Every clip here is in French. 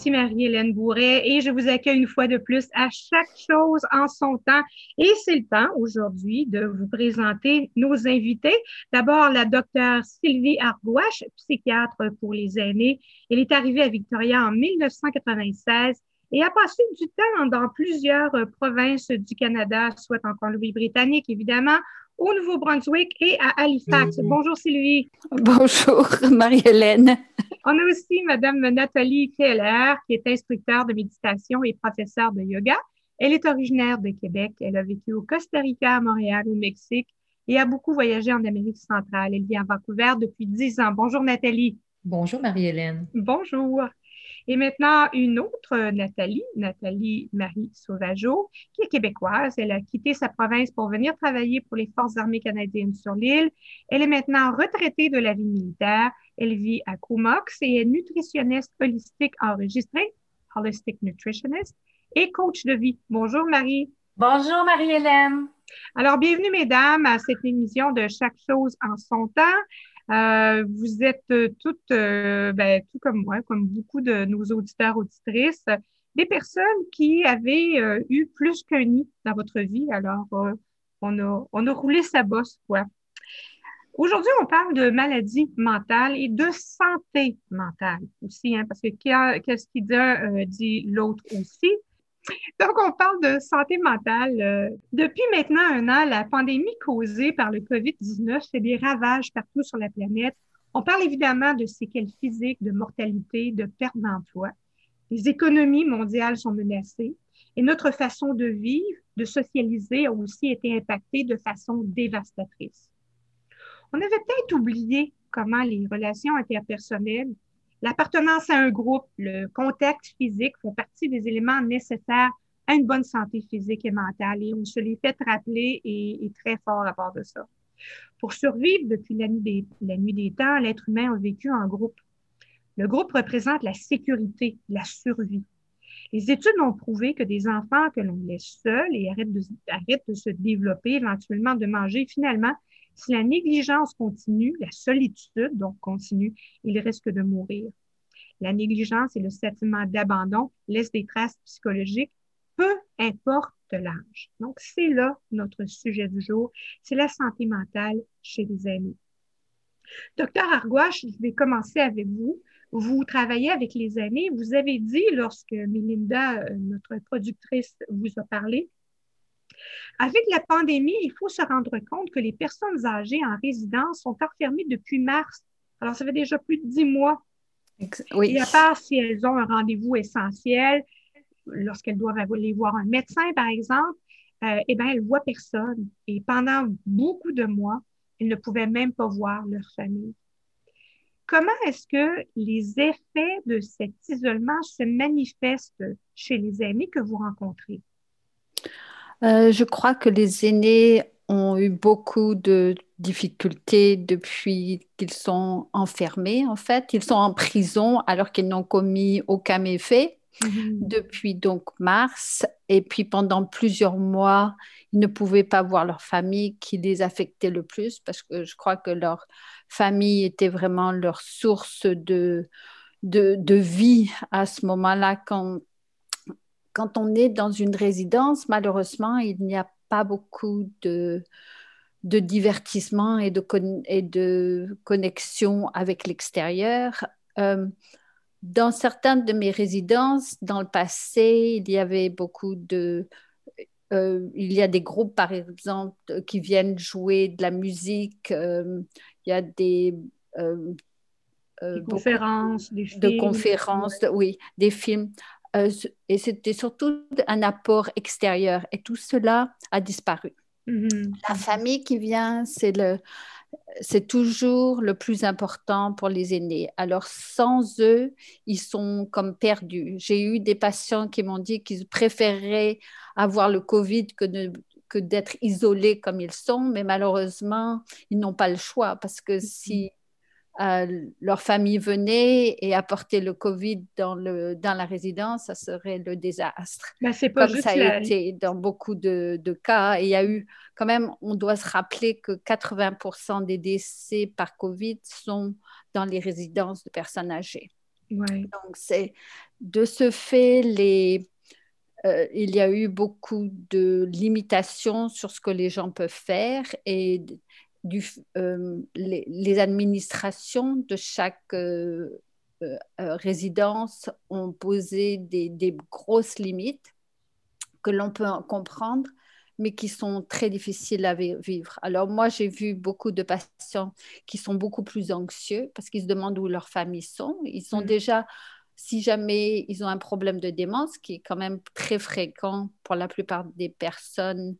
Ici Marie-Hélène Bourret et je vous accueille une fois de plus à chaque chose en son temps. Et c'est le temps aujourd'hui de vous présenter nos invités. D'abord, la docteure Sylvie Argouache, psychiatre pour les aînés. Elle est arrivée à Victoria en 1996 et a passé du temps dans plusieurs provinces du Canada, soit en Colombie-Britannique, évidemment, au Nouveau-Brunswick et à Halifax. Bonjour Sylvie. Bonjour Marie-Hélène. On a aussi Madame Nathalie Keller, qui est instructeur de méditation et professeure de yoga. Elle est originaire de Québec. Elle a vécu au Costa Rica, à Montréal, au Mexique et a beaucoup voyagé en Amérique centrale. Elle vit à Vancouver depuis dix ans. Bonjour Nathalie. Bonjour Marie-Hélène. Bonjour. Et maintenant, une autre euh, Nathalie, Nathalie Marie Sauvageau, qui est québécoise. Elle a quitté sa province pour venir travailler pour les Forces armées canadiennes sur l'île. Elle est maintenant retraitée de la vie militaire. Elle vit à Comox et est nutritionniste holistique enregistrée, holistic nutritionist, et coach de vie. Bonjour Marie. Bonjour Marie-Hélène. Alors, bienvenue mesdames à cette émission de Chaque chose en son temps. Euh, vous êtes euh, toutes, euh, ben, tout comme moi, comme beaucoup de nos auditeurs, auditrices, des personnes qui avaient eu plus qu'un nid dans votre vie. Alors, on, a, on a roulé sa bosse, quoi. Aujourd'hui, on parle de maladie mentale et de santé mentale aussi, hein, parce que qu'est-ce qu'il dit, dit l'autre aussi? Donc, on parle de santé mentale. Euh, depuis maintenant un an, la pandémie causée par le COVID-19 fait des ravages partout sur la planète. On parle évidemment de séquelles physiques, de mortalité, de perte d'emploi. Les économies mondiales sont menacées et notre façon de vivre, de socialiser a aussi été impactée de façon dévastatrice. On avait peut-être oublié comment les relations interpersonnelles L'appartenance à un groupe, le contact physique font partie des éléments nécessaires à une bonne santé physique et mentale et on se les fait rappeler et, très fort à part de ça. Pour survivre depuis la nuit des, la nuit temps, l'être humain a vécu en groupe. Le groupe représente la sécurité, la survie. Les études ont prouvé que des enfants que l'on laisse seuls et arrêtent de se développer, éventuellement de manger, finalement, si la négligence continue, la solitude donc continue, il risque de mourir. La négligence et le sentiment d'abandon laissent des traces psychologiques, peu importe l'âge. Donc, c'est là notre sujet du jour, c'est la santé mentale chez les aînés. Docteur Argouache, je vais commencer avec vous. Vous travaillez avec les aînés. Vous avez dit, lorsque Melinda, euh, notre productrice, vous a parlé, avec la pandémie, il faut se rendre compte que les personnes âgées en résidence sont enfermées depuis mars. Alors, ça fait déjà plus de dix mois. Oui. Et à part si elles ont un rendez-vous essentiel, lorsqu'elles doivent aller voir un médecin, par exemple, euh, eh bien, elles ne voient personne. Et pendant beaucoup de mois, elles ne pouvaient même pas voir leur famille. Comment est-ce que les effets de cet isolement se manifestent chez les amis que vous rencontrez? Euh, je crois que les aînés ont eu beaucoup de difficultés depuis qu'ils sont enfermés, en fait. Ils sont en prison alors qu'ils n'ont commis aucun méfait mhm. depuis donc mars. Et puis pendant plusieurs mois, ils ne pouvaient pas voir leur famille qui les affectait le plus parce que je crois que leur famille était vraiment leur source de, de, de vie à ce moment-là quand quand on est dans une résidence, malheureusement, il n'y a pas beaucoup de, de divertissement et de, et de connexion avec l'extérieur. Euh, dans certaines de mes résidences, dans le passé, il y avait beaucoup de... Euh, il y a des groupes, par exemple, qui viennent jouer de la musique. Euh, il y a des... conférences, des films. De conférences, oui, des films. Euh, et c'était surtout un apport extérieur. Et tout cela a disparu. Mm-hmm. La famille qui vient, c'est le, c'est toujours le plus important pour les aînés. Alors sans eux, ils sont comme perdus. J'ai eu des patients qui m'ont dit qu'ils préféraient avoir le Covid que, que d'être isolés comme ils sont, mais malheureusement, ils n'ont pas le choix parce que si leur famille venait et apportait le Covid dans, le, dans la résidence, ça serait le désastre. Ben, pas Comme ça a été dans beaucoup de, de, cas. Et il y a eu, quand même, on doit se rappeler que 80% des décès par Covid sont dans les résidences de personnes âgées. Donc, c'est de ce fait, les, euh, il y a eu beaucoup de limitations sur ce que les gens peuvent faire et du, euh, les, administrations de chaque euh, résidence ont posé des, des grosses limites que l'on peut comprendre, mais qui sont très difficiles à vivre. Alors moi, j'ai vu beaucoup de patients qui sont beaucoup plus anxieux parce qu'ils se demandent où leurs familles sont. Ils sont mm. déjà si jamais ils ont un problème de démence, qui est quand même très fréquent pour la plupart des personnes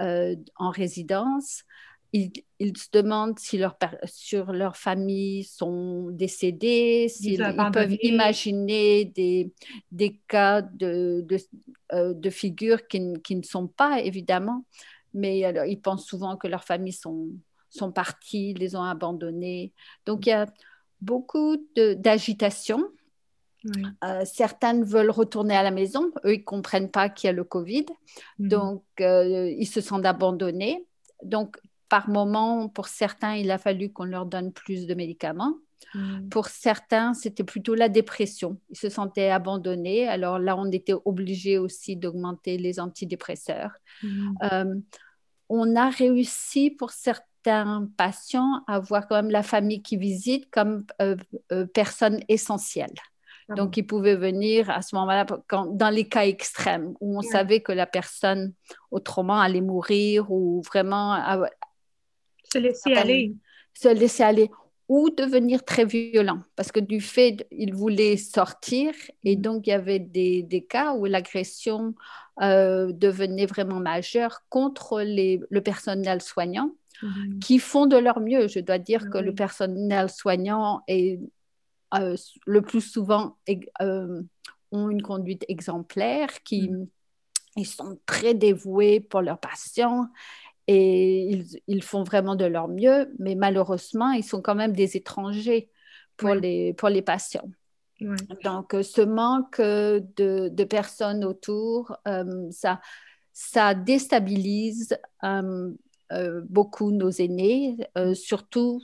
euh, en résidence, ils, se demandent si leur, sur leur famille sont décédés, s'ils peuvent imaginer des, des cas de, de, euh, de figures qui, qui, ne sont pas, évidemment, mais alors, ils pensent souvent que leurs familles sont, sont parties, les ont abandonnés. Donc, il y a beaucoup d'agitation euh, certaines veulent retourner à la maison. Eux, ils ne comprennent pas qu'il y a le Covid. Mhm. Donc, euh, ils se sentent abandonnés. Donc, par moment, pour certains, il a fallu qu'on leur donne plus de médicaments. Mhm. Pour certains, c'était plutôt la dépression. Ils se sentaient abandonnés. Alors là, on était obligé aussi d'augmenter les antidépresseurs. Mhm. Euh, on a réussi pour certains patients à voir quand même la famille qui visite comme personne essentielle. Ah Donc, ils pouvaient venir à ce moment-là, dans les cas extrêmes, où on savait que la personne autrement allait mourir ou vraiment. Se laisser aller. Se laisser aller ou devenir très violent, parce que du fait, il voulait sortir, et mm. donc il y avait des, des cas où l'agression euh, devenait vraiment majeure contre les, le personnel soignant, mm-hmm. qui font de leur mieux. Je dois dire ah que le personnel soignant est euh, le plus souvent euh, ont une conduite exemplaire, qui mm. ils sont très dévoués pour leurs patients et ils, font vraiment de leur mieux, mais malheureusement, ils sont quand même des étrangers pour, les, pour les patients. Donc, euh, ce manque de, de personnes autour, ça, ça déstabilise beaucoup nos aînés, surtout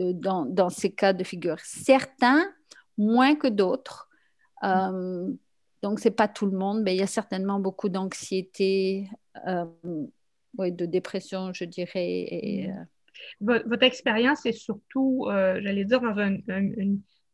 euh, dans, dans, ces cas de figure. Certains, moins que d'autres. Euh, donc, ce n'est pas tout le monde, mais il y a certainement beaucoup d'anxiété, euh, de dépression, je dirais. Et, votre, expérience est surtout, j'allais dire, dans un,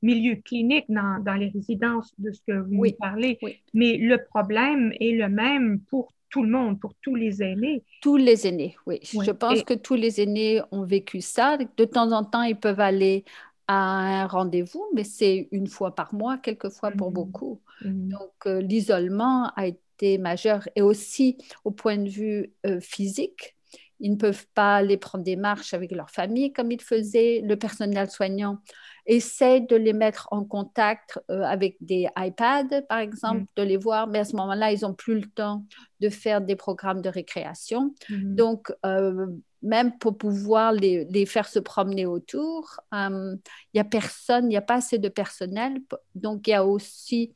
milieu clinique, dans, dans, les résidences de ce que vous oui, parlez. Mais le problème est le même pour tout le monde, pour tous les aînés. Tous les aînés, oui. Je pense que tous les aînés ont vécu ça. De temps en temps, ils peuvent aller à un rendez-vous, mais c'est une fois par mois, quelquefois pour mhm. beaucoup. Mhm. Donc, euh, l'isolement a été majeur et aussi au point de vue euh, physique. Ils ne peuvent pas aller prendre des marches avec leur famille comme ils faisaient. Le personnel soignant essaie de les mettre en contact euh, avec des iPads, par exemple, mm. de les voir, mais à ce moment-là, ils n'ont plus le temps de faire des programmes de récréation. Mm-hmm. Donc, euh, même pour pouvoir les, les, faire se promener autour, il n'y a personne, il n'y a pas assez de personnel. Donc, il y a aussi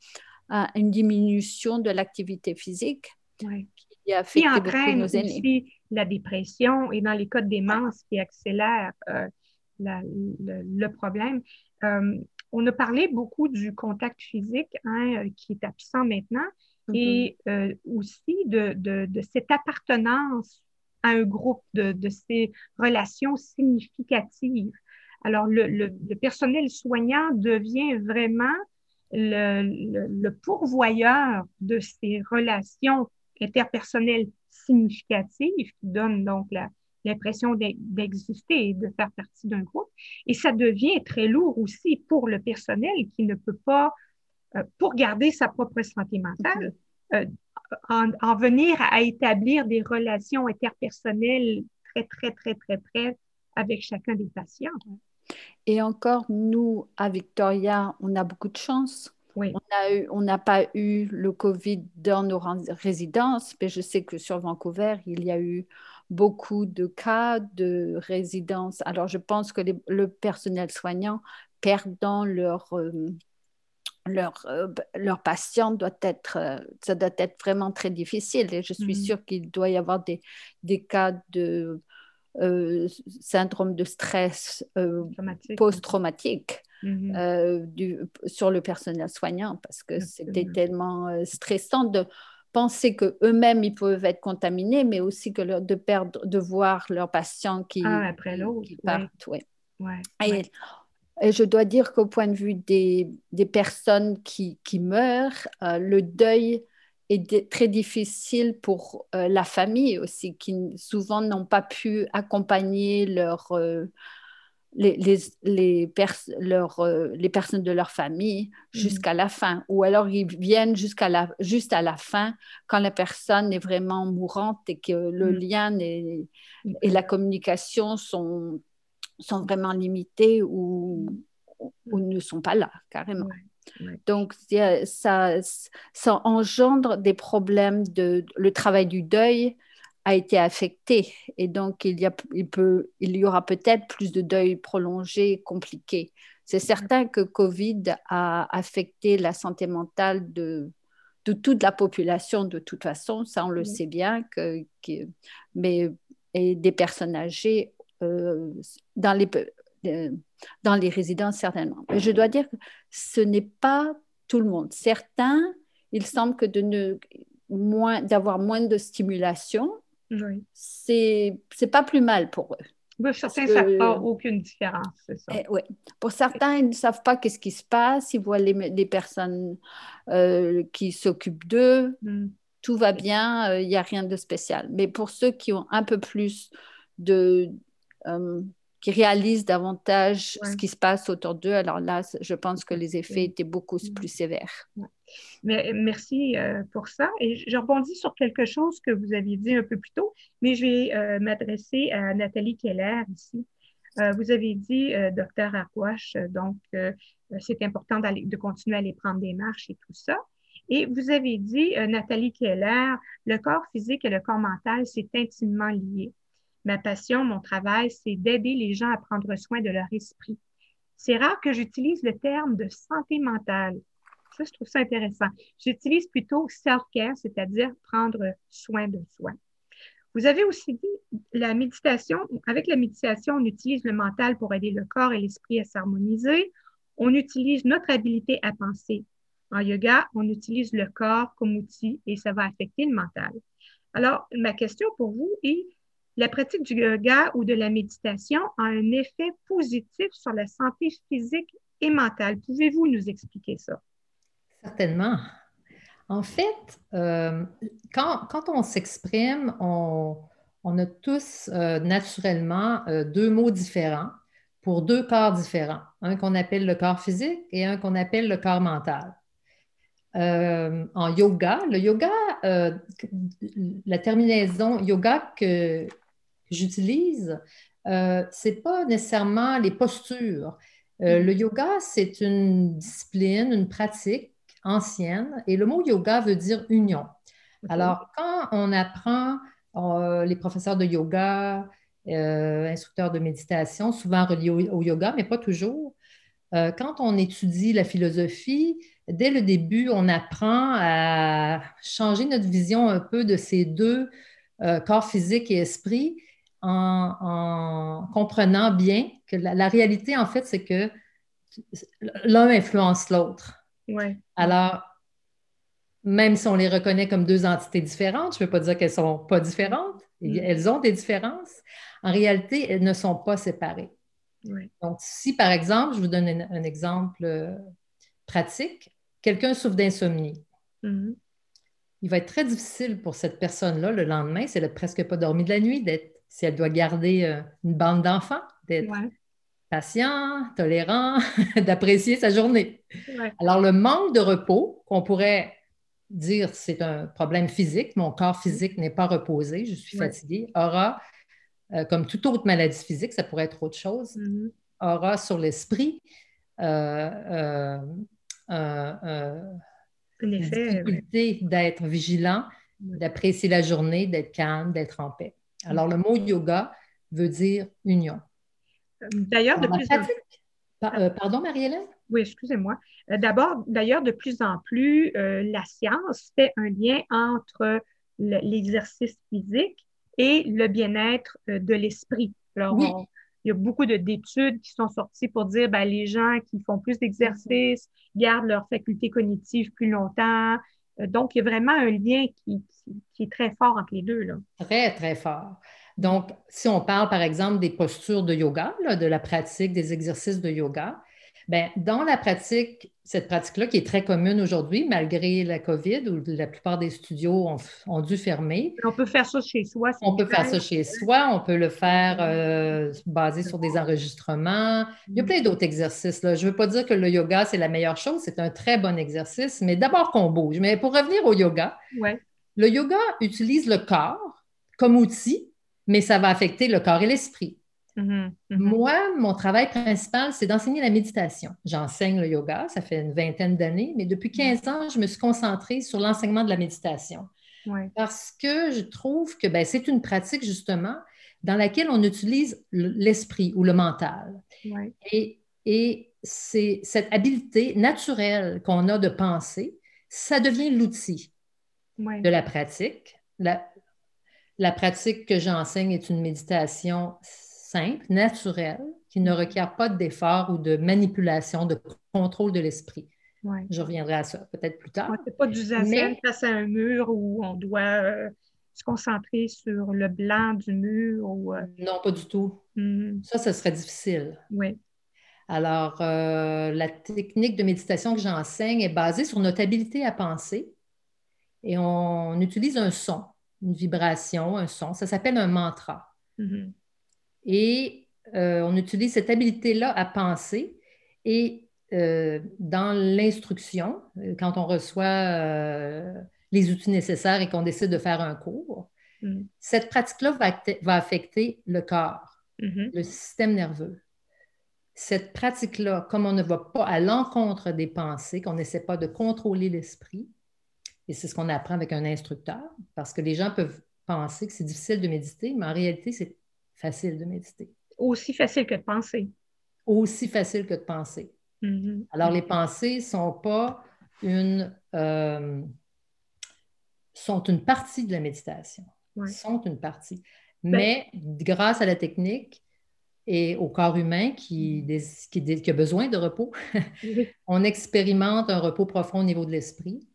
une diminution de l'activité physique. Qui affecte beaucoup nos aînés. aussi la dépression et dans les cas de démence qui accélère le, problème. Euh, on a parlé beaucoup du contact physique hein, euh, qui est absent maintenant mm-hmm. et euh, aussi de, de, cette appartenance à un groupe, de, de ces relations significatives. Alors, le, le, personnel soignant devient vraiment le, le, pourvoyeur de ces relations interpersonnelles significatives qui donnent donc la, l'impression d'exister et de faire partie d'un groupe. Et ça devient très lourd aussi pour le personnel qui ne peut pas, euh, pour garder sa propre santé mentale, euh, en, venir à établir des relations interpersonnelles très, très, très, très, très avec chacun des patients. Et encore, nous, à Victoria, on a beaucoup de chance. Oui. On n'a pas eu le COVID dans nos résidences, mais je sais que sur Vancouver, il y a eu beaucoup de cas de résidence. Alors, je pense que le personnel soignant perdant leur, euh, leur, euh, leur patient doit être, euh, ça doit être vraiment très difficile. Et je suis mm-hmm. sûre qu'il doit y avoir des, des cas de syndrome de stress post-traumatique. mm-hmm. sur le personnel soignant parce que c'était tellement stressant de penser que eux-mêmes ils peuvent être contaminés, mais aussi que de perdre, de voir leurs patients qui, après partent. et, je dois dire qu'au point de vue des, des personnes qui, qui meurent, euh, le deuil est très difficile pour euh, la famille aussi, qui souvent n'ont pas pu accompagner leur, euh, les, les, les, leur, euh, les personnes de leur famille mm. jusqu'à la fin. Ou alors ils viennent jusqu'à la, juste à la fin quand la personne est vraiment mourante et que le mm. lien et, et la communication sont, sont vraiment limités ou, ou ne sont pas là carrément. Donc, ça, ça engendre des problèmes de le travail du deuil a été affecté. Et donc il y, a, il peut, il y aura peut-être plus de deuil prolongé, compliqué. C'est certain que Covid a affecté la santé mentale de, de toute la population de toute façon, ça on le sait bien, que, mais et des personnes âgées euh, dans, les, euh, dans les résidences certainement. Mais je dois dire que ce n'est pas tout le monde. Certains, il semble que de ne moins d'avoir moins de stimulation oui. c'est pas plus mal pour eux. Pour certains, ça ne fait aucune différence, c'est ça. Eh, oui. Pour certains, ils ne savent pas qu'est-ce qui se passe, ils voient les, les personnes euh, qui s'occupent d'eux, mm. tout va bien, euh, il n'y a rien de spécial. Mais pour ceux qui ont un peu plus de... Euh, qui réalisent davantage ce qui se passe autour d'eux, alors là, je pense que les effets étaient beaucoup plus sévères. Mais, merci euh, pour ça. Et je rebondis sur quelque chose que vous aviez dit un peu plus tôt, mais je vais euh, m'adresser à Nathalie Keller ici. Euh, vous avez dit, docteur Arquache, donc c'est important de continuer à aller prendre des marches et tout ça. Et vous avez dit, Nathalie Keller, le corps physique et le corps mental, c'est intimement lié. Ma passion, mon travail, c'est d'aider les gens à prendre soin de leur esprit. C'est rare que j'utilise le terme de santé mentale ça, je trouve ça intéressant. J'utilise plutôt self-care, c'est-à-dire prendre soin de soi. Vous avez aussi dit la méditation. Avec la méditation, on utilise le mental pour aider le corps et l'esprit à s'harmoniser. On utilise notre habilité à penser. En yoga, on utilise le corps comme outil et ça va affecter le mental. Alors, ma question pour vous est, la pratique du yoga ou de la méditation a un effet positif sur la santé physique et mentale. Pouvez-vous nous expliquer ça? Certainement. En fait, euh, quand, on s'exprime, on, a tous euh, naturellement euh, deux mots différents pour deux corps différents. Un qu'on appelle le corps physique et un qu'on appelle le corps mental. en yoga, le yoga, la terminaison yoga que, j'utilise, ce n'est pas nécessairement les postures. le yoga, c'est une discipline, une pratique ancienne. Et le mot yoga veut dire union. Alors, quand on apprend, euh, les professeurs de yoga, euh, instructeurs de méditation, souvent reliés au, yoga, mais pas toujours, euh, quand on étudie la philosophie, dès le début, on apprend à changer notre vision un peu de ces deux corps physique et esprit en, comprenant bien que la réalité, en fait, c'est que l'un influence l'autre. Alors, même si on les reconnaît comme deux entités différentes, je ne veux pas dire qu'elles ne sont pas différentes, mm. elles ont des différences. En réalité, elles ne sont pas séparées. Donc, si par exemple, je vous donne un, exemple euh, pratique, quelqu'un souffre d'insomnie. Mm-hmm. Il va être très difficile pour cette personne-là le lendemain, si elle n'a presque pas dormi de la nuit, si elle doit garder euh, une bande d'enfants, d'être patient, tolérant, d'apprécier sa journée. Alors, le manque de repos, qu'on pourrait dire c'est un problème physique, mon corps physique n'est pas reposé, je suis fatiguée, aura, euh, comme toute autre maladie physique, ça pourrait être autre chose, mm-hmm. aura sur l'esprit euh, euh, une difficulté d'être vigilant, d'apprécier la journée, d'être calme, d'être en paix. Alors, le mot yoga veut dire union. D'ailleurs, de plus en plus. Euh, pardon, Marie-Hélène? Oui, excusez-moi. Euh, d'abord, d'ailleurs, de plus en plus, euh, la science fait un lien entre l'exercice physique et le bien-être de l'esprit. Alors, il y a beaucoup d'études qui sont sorties pour dire ben, les gens qui font plus d'exercices gardent leur faculté cognitive plus longtemps. Donc, il y a vraiment un lien qui, est très fort entre les deux. Là. Très, très fort. Donc, si on parle, par exemple, des postures de yoga, de la pratique des exercices de yoga, Bien, dans la pratique, cette pratique-là qui est très commune aujourd'hui, malgré la COVID, où la plupart des studios ont, dû fermer. On peut faire ça chez soi. On peut faire ça chez soi, on peut le faire euh, basé sur des enregistrements. Il y a plein d'autres exercices. Là. Je ne veux pas dire que le yoga, c'est la meilleure chose, c'est un très bon exercice, mais d'abord qu'on bouge. Mais pour revenir au yoga, le yoga utilise le corps comme outil, mais ça va affecter le corps et l'esprit. Mm-hmm. Mm-hmm. Moi, mon travail principal, c'est d'enseigner la méditation. J'enseigne le yoga, ça fait une vingtaine d'années, mais depuis 15 ans, je me suis concentrée sur l'enseignement de la méditation. Parce que je trouve que ben, c'est une pratique, justement, dans laquelle on utilise l'esprit ou le mental. Et, et c'est cette habileté naturelle qu'on a de penser, ça devient l'outil de la pratique. La, la pratique que j'enseigne est une méditation simple, naturel, qui ne requiert pas d'effort ou de manipulation, de contrôle de l'esprit. Je reviendrai à ça peut-être plus tard. Ce n'est pas du zazen face à un mur où on doit euh, se concentrer sur le blanc du mur. Ou, euh, Non, pas du tout. Mm-hmm. Ça, ce serait difficile. Oui. Alors, euh, la technique de méditation que j'enseigne est basée sur notre habilité à penser et on utilise un son, une vibration, un son. Ça s'appelle un mantra. Mm-hmm. Et euh, on utilise cette habileté-là à penser. Et euh, dans l'instruction, euh, quand on reçoit les outils nécessaires et qu'on décide de faire un cours, mm. cette pratique-là va, affecter le corps, mm-hmm. le système nerveux. Cette pratique-là, comme on ne va pas à l'encontre des pensées, qu'on n'essaie pas de contrôler l'esprit, et c'est ce qu'on apprend avec un instructeur, parce que les gens peuvent penser que c'est difficile de méditer, mais en réalité, c'est facile de méditer. Aussi facile que de penser. Aussi facile que de penser. Mm-hmm. Alors, les pensées sont pas une, euh, sont une partie de la méditation. Sont une partie. Ben Mais grâce à la technique et au corps humain qui, mm-hmm. qui, a besoin de repos, on expérimente un repos profond au niveau de l'esprit.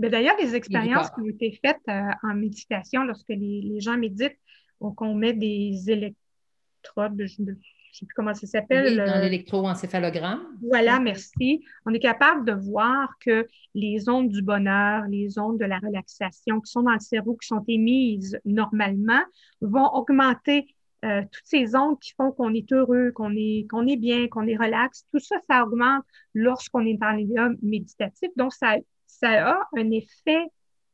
Ben, d'ailleurs, les expériences qui ont été faites euh, en méditation lorsque les, les gens méditent, donc, on met des électrodes, je ne sais plus comment ça s'appelle. dans l'électroencéphalogramme. Voilà, merci. On est capable de voir que les ondes du bonheur, les ondes de la relaxation qui sont dans le cerveau, qui sont émises normalement, vont augmenter euh, toutes ces ondes qui font qu'on est heureux, qu'on est, qu'on est bien, qu'on est relax. Tout ça, ça augmente lorsqu'on est dans l'état méditatif. Donc, ça, ça a un effet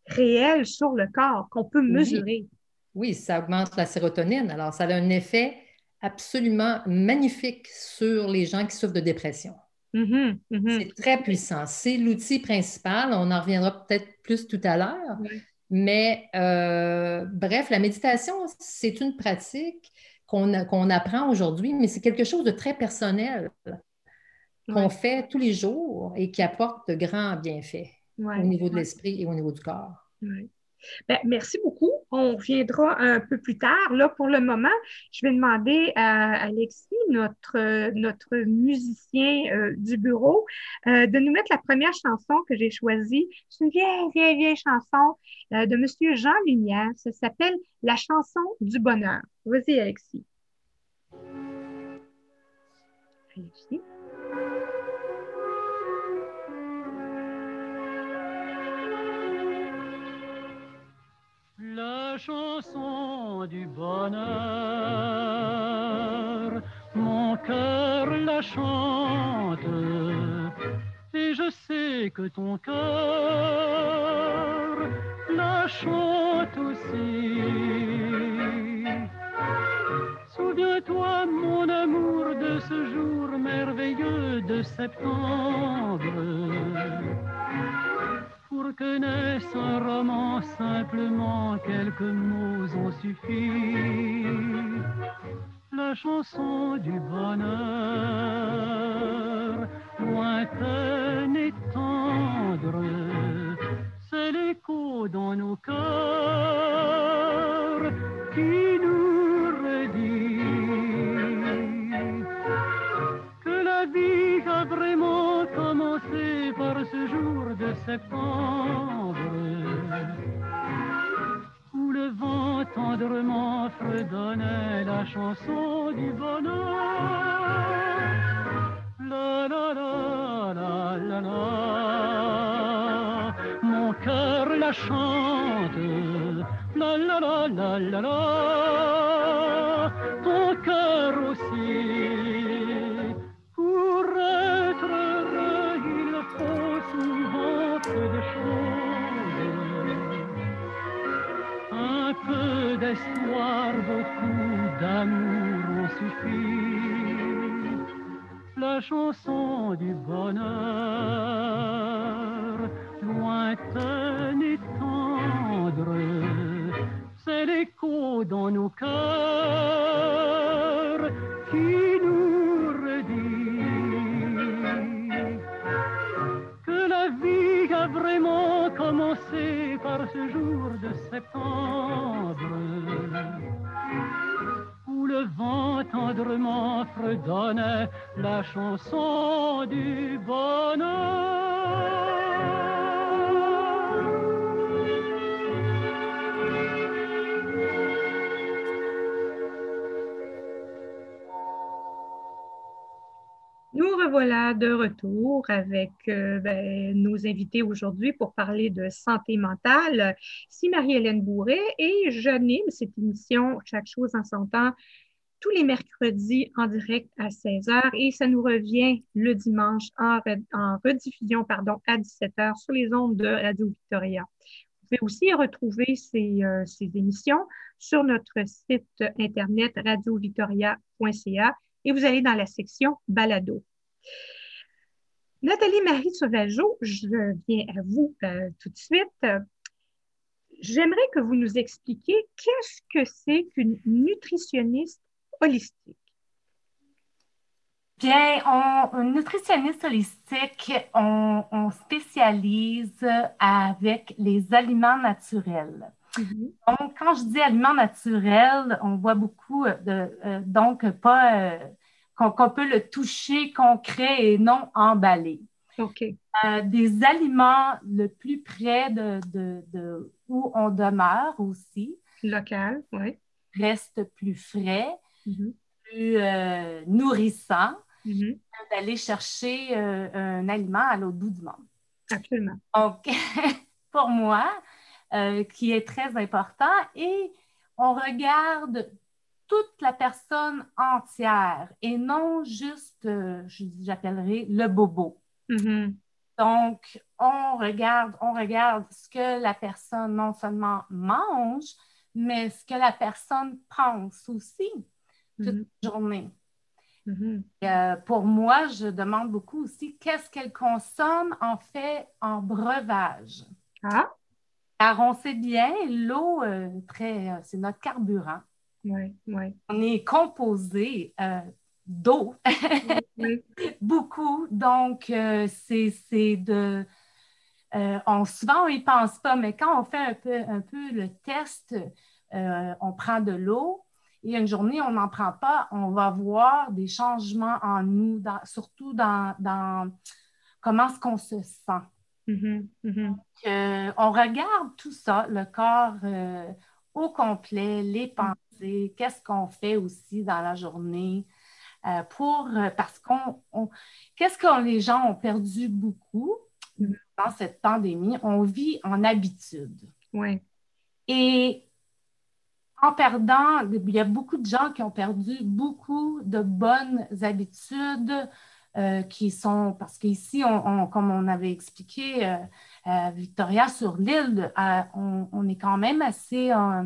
réel sur le corps qu'on peut mesurer. Oui, ça augmente la sérotonine. Alors, ça a un effet absolument magnifique sur les gens qui souffrent de dépression. Mm-hmm, mm-hmm. C'est très puissant. C'est l'outil principal. On en reviendra peut-être plus tout à l'heure. Mais euh, bref, la méditation, c'est une pratique qu'on apprend aujourd'hui, mais c'est quelque chose de très personnel qu'on fait tous les jours et qui apporte de grands bienfaits au niveau de l'esprit et au niveau du corps. Ben, merci beaucoup. On reviendra un peu plus tard. Là, pour le moment, je vais demander à Alexis, notre, musicien euh, du bureau, euh, de nous mettre la première chanson que j'ai choisie. C'est une vieille, vieille, vieille chanson euh, de Monsieur Jean Lumière. Ça s'appelle La chanson du bonheur. Vas-y. Alexis? La chanson du bonheur. Mon cœur la chante et je sais que ton cœur la chante aussi. Souviens-toi, mon amour, de ce jour merveilleux de septembre pour que naisse un roman, simplement quelques mots ont suffi. La chanson du bonheur, lointaine et tendre, c'est l'écho dans nos cœurs qui de septembre, où le vent tendrement fredonnait la chanson du bonheur. La la la la la mon cœur la chante. La la la la la la, ton cœur La chanson du bonheur, lointaine et tendre, c'est l'écho dans nos cœurs la chanson du bonheur. Nous revoilà de retour avec euh, ben, nos invités aujourd'hui pour parler de santé mentale. Si Marie-Hélène Bourret et j'anime cette émission Chaque chose en son temps tous les mercredis en direct à 16h et ça nous revient le dimanche en, rediffusion pardon, à 17h sur les ondes de Radio Victoria. Vous pouvez aussi retrouver ces, euh, émissions sur notre site internet radiovictoria.ca et vous allez dans la section Balado. Nathalie Marie Sauvageau, je viens à vous euh, tout de suite. J'aimerais que vous nous expliquiez qu'est-ce que c'est qu'une nutritionniste holistique. Bien, on, nutritionniste holistique, on, on, spécialise avec les aliments naturels. Mhm. Donc, quand je dis aliments naturels, on voit beaucoup de, euh, donc pas euh, qu'on peut le toucher concret et non emballé. OK. Euh, des aliments le plus près de, de, de où on demeure aussi Local, oui. reste plus frais, Mhm. plus euh, nourrissant que d'aller chercher euh, un aliment à l'autre bout du monde. Absolument. Donc, pour moi, euh, qui est très important, et on regarde toute la personne entière et non juste, j'appellerais le bobo. Mhm. Donc, on regarde, on regarde ce que la personne non seulement mange, mais ce que la personne pense aussi toute Mhm. la journée. Mhm. Euh, pour moi, je demande beaucoup aussi qu'est-ce qu'elle consomme en fait en breuvage. Ah, Car on sait bien, l'eau, euh, euh, c'est notre carburant. oui, oui. On est composé d'eau, oui. beaucoup. Donc, c'est c'est de. on, souvent, on n'y pense pas, mais quand on fait un peu, un peu le test, on prend de l'eau et une journée, on n'en prend pas, on va voir des changements en nous, dans- surtout dans, dans comment est-ce qu'on se sent. Mhm. Mhm. Euh, on regarde tout ça, le corps euh, au complet, les pensées, qu'est-ce qu'on fait aussi dans la journée euh, pour parce qu'on on- qu'est-ce que les gens ont perdu beaucoup Mhm. dans cette pandémie, on vit en habitude. Oui. Et en perdant, il y a beaucoup de gens qui ont perdu beaucoup de bonnes habitudes euh, qui sont, parce qu'ici, on, on- comme on avait expliqué, euh, à Victoria, sur l'île, euh, on, on est quand même assez, euh,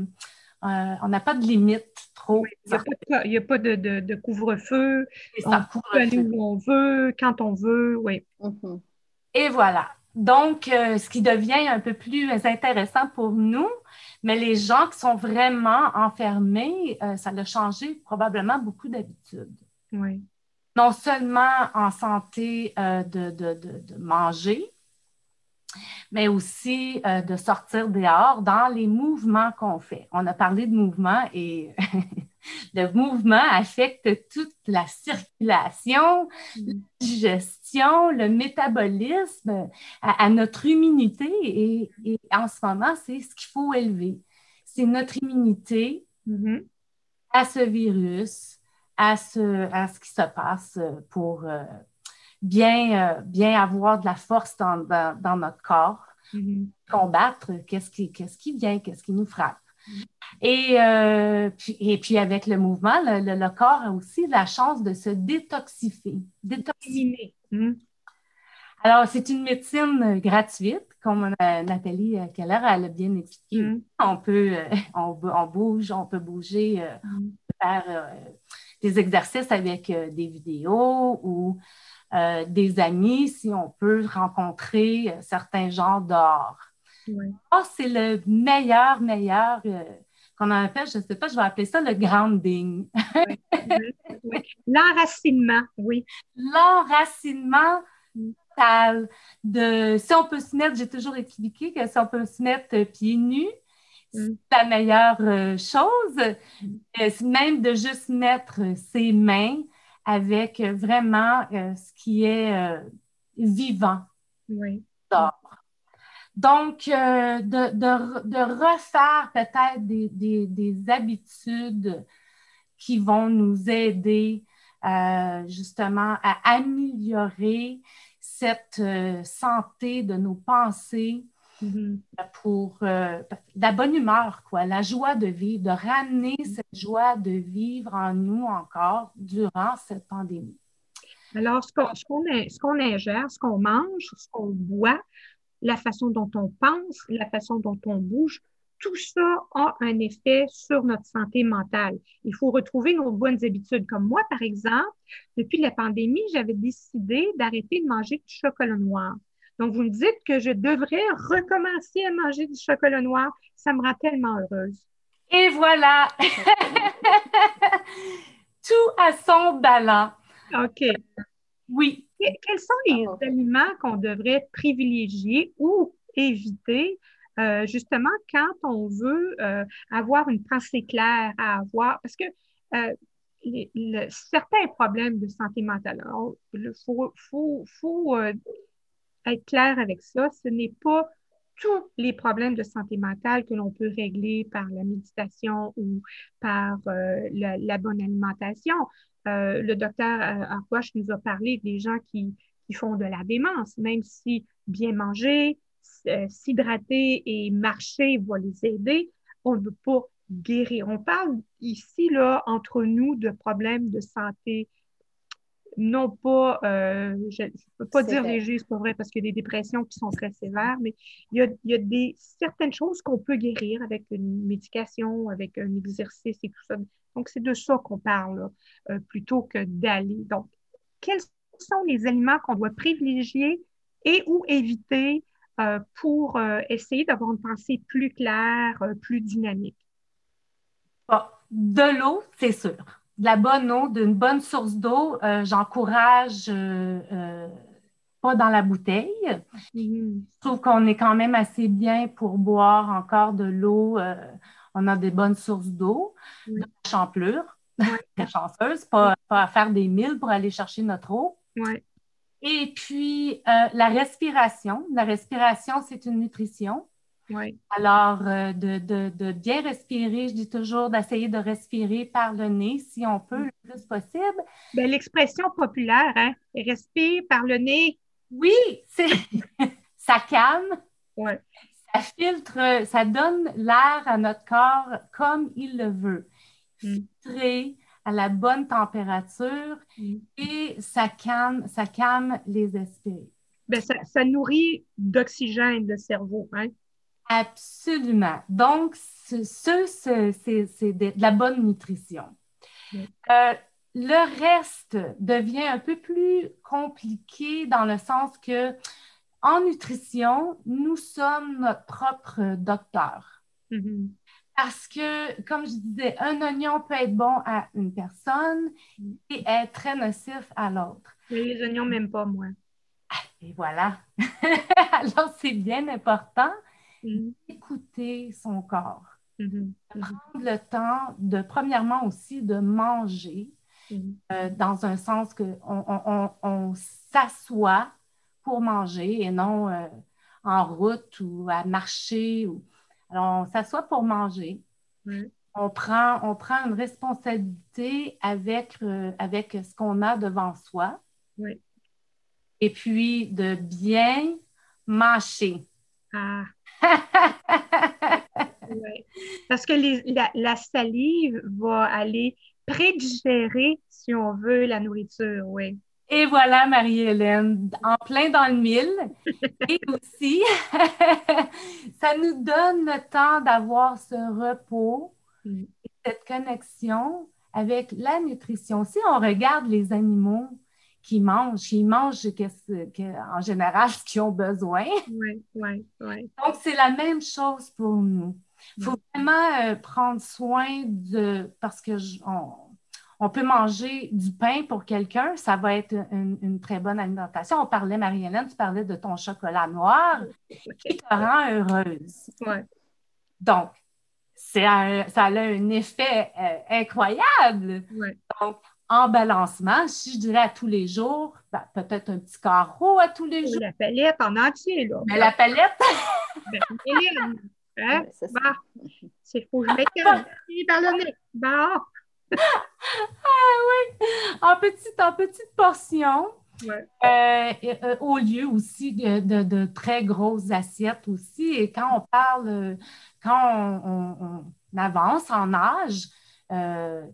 euh, on n'a pas de limite trop. Il n'y a pas de, il y a pas de, de- de couvre-feu. Et On peut aller où on veut, quand on veut. Oui. Mhm. Et voilà. Donc, euh, ce qui devient un peu plus intéressant pour nous, mais les gens qui sont vraiment enfermés, euh, ça a changé probablement beaucoup d'habitudes. Oui. Non seulement en santé euh, de, de- de- de manger, mais aussi euh, de sortir dehors dans les mouvements qu'on fait. On a parlé de mouvement et le mouvement affecte toute la circulation, la digestion, le métabolisme, à, à notre immunité et, et en ce moment, c'est ce qu'il faut élever. c'est notre immunité Mhm. à ce virus, à ce, à ce qui se passe pour euh, bien, euh, bien avoir de la force dans, dans- dans notre corps, Mhm. combattre qu'est-ce qui, qu'est-ce qui vient, qu'est-ce qui nous frappe. Et, euh, puis, et puis avec le mouvement, le, le- le corps a aussi la chance de se détoxifier. Détoxifier. Mhm. Alors, c'est une médecine euh, gratuite, comme euh, Nathalie euh, Keller elle a bien expliqué. Mhm. On peut, euh, on, on bouge, on peut bouger, euh, Mhm. faire euh, des exercices avec euh, des vidéos ou euh, des amis si on peut rencontrer euh, certains genres dehors. Ah, c'est le meilleur, meilleur euh, qu'on appelle, je ne sais pas, je vais appeler ça le grounding. Oui. L'enracinement, oui. L'enracinement Mm. total de si on peut se mettre, j'ai toujours expliqué que si on peut se mettre euh, pieds nus, c'est Mm. la meilleure euh, chose. Euh, c'est même de juste mettre euh, ses mains avec euh, vraiment euh, ce qui est euh, vivant. Oui. Donc, euh, de, de- de refaire peut-être des, des- des habitudes qui vont nous aider euh, justement à améliorer cette euh, santé de nos pensées Mhm. pour la bonne humeur, quoi, la joie de vivre, de ramener cette joie de vivre en nous encore durant cette pandémie. Alors, ce qu'on ce qu'on in- ce qu'on ingère, ce qu'on mange, ce qu'on boit, la façon dont on pense, la façon dont on bouge, tout ça a un effet sur notre santé mentale. Il faut retrouver nos bonnes habitudes. Comme moi, par exemple, depuis la pandémie, j'avais décidé d'arrêter de manger du chocolat noir. Donc, vous me dites que je devrais recommencer à manger du chocolat noir. Ça me rend tellement heureuse. Et voilà! Tout à son ballon. OK. Oui. Que- Quels sont les Oh. aliments qu'on devrait privilégier ou éviter, euh, justement, quand on veut euh, avoir une pensée claire à avoir? Parce que euh, les- le- certains problèmes de santé mentale, il faut, faut, faut être clair avec ça. Ce n'est pas tous les problèmes de santé mentale que l'on peut régler par la méditation ou par euh, la, la bonne alimentation. Euh, le docteur euh, Arboche nous a parlé des gens qui, qui font de la démence, même si bien manger, euh, s'hydrater et marcher va les aider, on ne veut pas guérir. On parle ici, là, entre nous, de problèmes de santé non pas, euh, je ne peux pas dire Sévère. léger, c'est pas vrai, parce qu'il y a des dépressions qui sont très sévères, mais il y a, il y a des, certaines choses qu'on peut guérir avec une médication, avec un exercice et tout ça. Donc, c'est de ça qu'on parle, là, euh, plutôt que d'aller. Donc, quels sont les aliments qu'on doit privilégier et ou éviter euh, pour euh, essayer d'avoir une pensée plus claire, euh, plus dynamique? Bon, de l'eau, c'est sûr. De la bonne eau, d'une bonne source d'eau, j'encourage pas dans la bouteille. Mhm. Je trouve qu'on est quand même assez bien pour boire encore de l'eau. On a des bonnes sources d'eau, Oui. de la champlure, très chanceuse, pas, pas à faire des milles pour aller chercher notre eau. Et puis, euh, la respiration. La respiration, c'est une nutrition. Alors, euh, de, de- de bien respirer, je dis toujours d'essayer de respirer par le nez si on peut le plus possible. Ben, l'expression populaire, hein, respire par le nez. Oui, ça calme, Ouais. Ça filtre, ça donne l'air à notre corps comme il le veut. Mm. Filtré à la bonne température Mm. et ça calme, ça calme les esprits. Ben, ça, ça nourrit d'oxygène le cerveau. Hein? Absolument. Donc, ce, ce- ce- c'est c'est de, de la bonne nutrition. Oui. Euh, le reste devient un peu plus compliqué dans le sens que en nutrition, nous sommes notre propre docteur. Mhm. Parce que, comme je disais, un oignon peut être bon à une personne et être très nocif à l'autre. Les oignons, même pas, moi. Et voilà. Alors, c'est bien important Mhm. d'écouter son corps. Mhm. prendre le temps de, premièrement aussi, de manger euh, dans un sens qu'on on, on- on s'assoit pour manger et non euh, en route ou à marcher. Ou... Alors, on s'assoit pour manger. On, prend, on prend une responsabilité avec, euh, avec ce qu'on a devant soi. Et puis, de bien mâcher. Ah. Parce que la, salive va aller prédigérer, si on veut, la nourriture, oui. Et voilà, Marie-Hélène, en plein dans le mille. Et aussi, ça nous donne le temps d'avoir ce repos, mm. cette connexion avec la nutrition. Si on regarde les animaux qui mangent, ils mangent en général ce qu'ils ont besoin. Oui, oui, oui. Donc, c'est la même chose pour nous. Il faut mm. vraiment euh, prendre soin de, parce que on peut manger du pain pour quelqu'un, ça va être une, très bonne alimentation. On parlait, Marie-Hélène, tu parlais de ton chocolat noir qui te rend heureuse. Donc, ça a un effet euh, incroyable. Donc, en balancement, si je dirais à tous les jours, ben, peut-être un petit carreau à tous les jours. La palette en entier, là. Mais la palette. ben, hein? bah, c'est je un petit ballonnet. Bah ah oui, en petite, en petite portion. Euh, euh, au lieu aussi de, très grosses assiettes aussi. Et quand on parle, euh, quand on, avance en âge,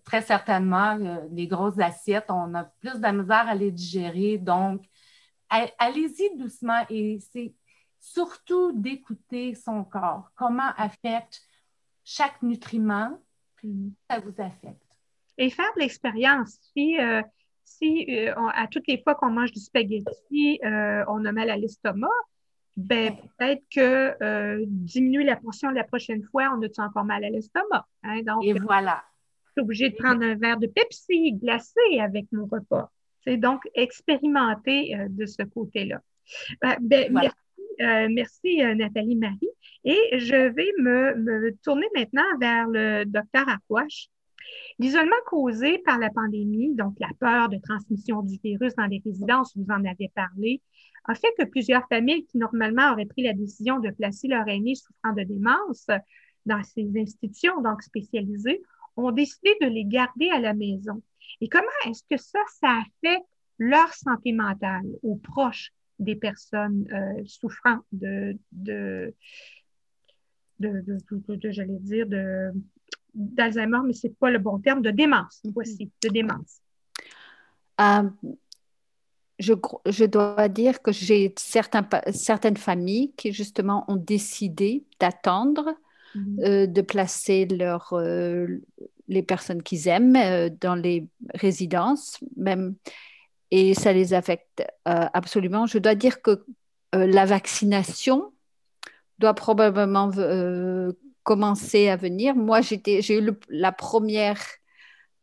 très certainement, les grosses assiettes, on a plus de misère à les digérer. Donc, allez-y doucement et c'est surtout d'écouter son corps. Comment affecte chaque nutriment, mm-hmm. ça vous affecte et faire de l'expérience. Si, euh, si euh, à toutes les fois qu'on mange du spaghetti, euh, on a mal à l'estomac, ben, peut-être que diminuer la portion la prochaine fois, on a encore mal à l'estomac. Hein? Donc, et voilà. Je suis obligée de prendre un verre de Pepsi glacé avec mon repas. C'est donc expérimenter de ce côté-là. Ben, ben Merci, merci Nathalie Marie. Et je vais me, me tourner maintenant vers le docteur Aquash. L'isolement causé par la pandémie, donc la peur de transmission du virus dans les résidences, vous en avez parlé, a fait que plusieurs familles qui normalement auraient pris la décision de placer leur aîné souffrant de démence dans ces institutions donc spécialisées ont décidé de les garder à la maison. Et comment est-ce que ça, ça affecte leur santé mentale aux proches des personnes euh, souffrant de, de, de, de j'allais dire, de d'Alzheimer, mais ce n'est pas le bon terme, de démence, mhm. voici, de démence. Euh, je, je, dois dire que j'ai certaines familles qui justement ont décidé d'attendre, mhm. euh, de placer leur, euh, les personnes qu'ils aiment dans les résidences, même, et ça les affecte absolument. Je dois dire que la vaccination doit probablement commencer à venir. Moi, j'ai eu la première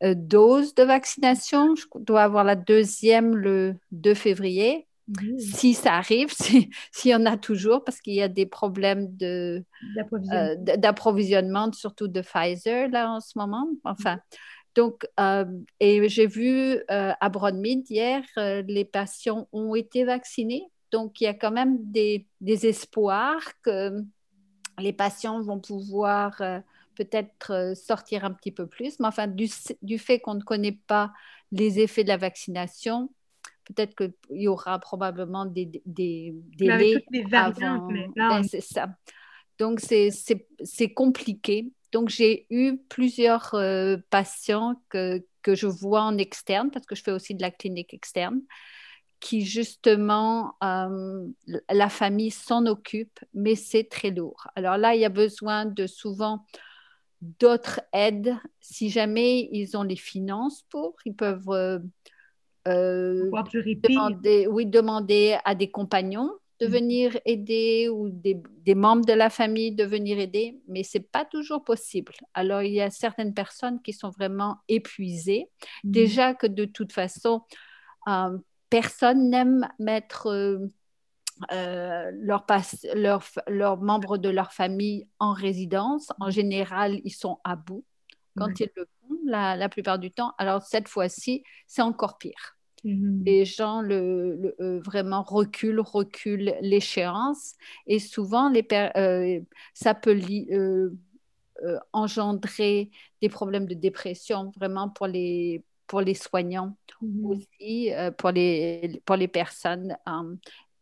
euh, dose de vaccination. Je dois avoir la deuxième le 2 février. Mmh. Si ça arrive, s'il y en a toujours, parce qu'il y a des problèmes d'approvisionnement, de, surtout de Pfizer là en ce moment. Enfin, donc, euh, et j'ai vu euh, à Broadmead hier, les patients ont été vaccinés. Donc, il y a quand même des, des espoirs que les patients vont pouvoir euh, peut-être euh, sortir un petit peu plus. Mais enfin, du, fait qu'on ne connaît pas les effets de la vaccination, peut-être qu'il y aura probablement des, des, délais. Des. Ben, c'est ça. Donc, c'est compliqué. Donc, j'ai eu plusieurs euh, patients que, que, je vois en externe, parce que je fais aussi de la clinique externe, qui justement, euh, la famille s'en occupe, mais c'est très lourd. Alors là, il y a besoin de souvent d'autres aides. Si jamais ils ont les finances pour, ils peuvent euh, euh, demander, oui, demander à des compagnons de mm. venir aider ou des, membres de la famille de venir aider, mais ce n'est pas toujours possible. Alors, il y a certaines personnes qui sont vraiment épuisées. Mm. Déjà que de toute façon, personne n'aime mettre euh, euh, leurs membres de leur famille en résidence. En général, ils sont à bout quand ils le font, la, plupart du temps. Alors, cette fois-ci, c'est encore pire. Mhm. les gens le, le- euh, vraiment reculent, reculent l'échéance et souvent les euh, ça peut euh, engendrer des problèmes de dépression vraiment pour les, pour les soignants Mhm. aussi, euh, pour, les, pour les personnes euh,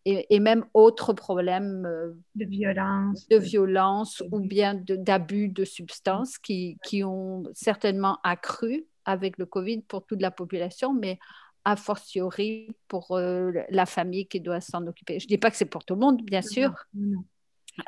et, et même autres problèmes euh, De violence. de violence ou bien d'abus de substances qui, qui ont certainement accru avec le Covid pour toute la population, mais a fortiori pour la famille qui doit s'en occuper. Je ne dis pas que c'est pour tout le monde, bien sûr. Non.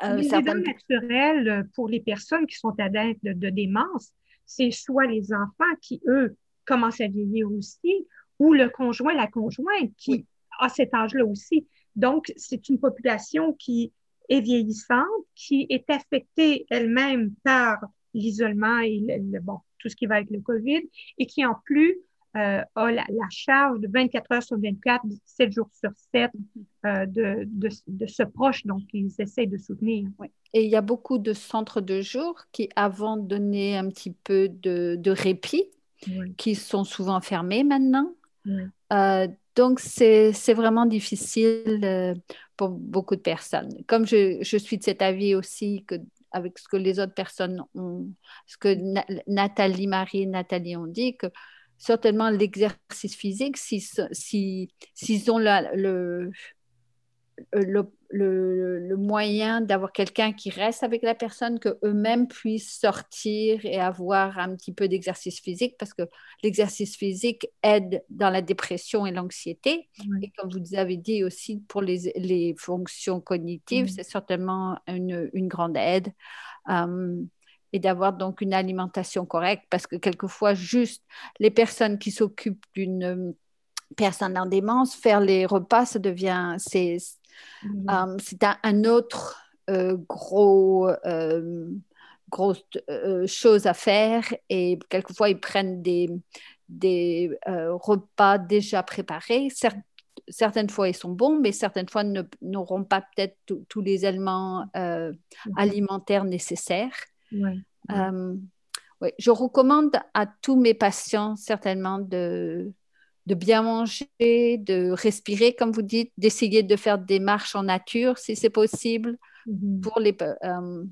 Euh, les certaines- aidants naturels, pour les personnes qui sont atteintes de, de démence, c'est soit les enfants qui, eux, commencent à vieillir aussi, ou le conjoint, la conjointe qui Oui. a cet âge-là aussi. Donc, c'est une population qui est vieillissante, qui est affectée elle-même par l'isolement et le, le- bon, tout ce qui va avec le COVID, et qui en plus euh, a la, la charge de 24 heures sur 24, 7 jours sur 7 euh, de, de, de ce proche, donc ils essayent de soutenir. Oui. Et il y a beaucoup de centres de jour qui, avant, donnaient un petit peu de, de répit, Oui, qui sont souvent fermés maintenant. oui. Euh, donc, c'est vraiment difficile euh, pour beaucoup de personnes. Comme je, je suis de cet avis aussi que avec ce que les autres personnes ont, ce que Na- Nathalie, Marie et Nathalie ont dit, que certainement l'exercice physique, si, si, s'ils ont la- le, le, le, le moyen d'avoir quelqu'un qui reste avec la personne, que eux-mêmes puissent sortir et avoir un petit peu d'exercice physique, parce que l'exercice physique aide dans la dépression et l'anxiété. Oui. Et comme vous avez dit aussi, pour les, les fonctions cognitives, Mhm. c'est certainement une, une grande aide. Euh, et d'avoir donc une alimentation correcte, parce que quelquefois, juste les personnes qui s'occupent d'une personne en démence, faire les repas, ça devient, c'est, Mhm. euh, c'est un, un autre euh, gros, euh, grosse euh, chose à faire et quelquefois ils prennent des, des euh, repas déjà préparés. Cer- certaines fois ils sont bons, mais certaines fois n'auront pas peut-être tous- les éléments euh, alimentaires nécessaires. Euh, ouais, je recommande à tous mes patients certainement de, de bien manger, de respirer, comme vous dites, d'essayer de faire des marches en nature si c'est possible, Mhm. pour les, euh,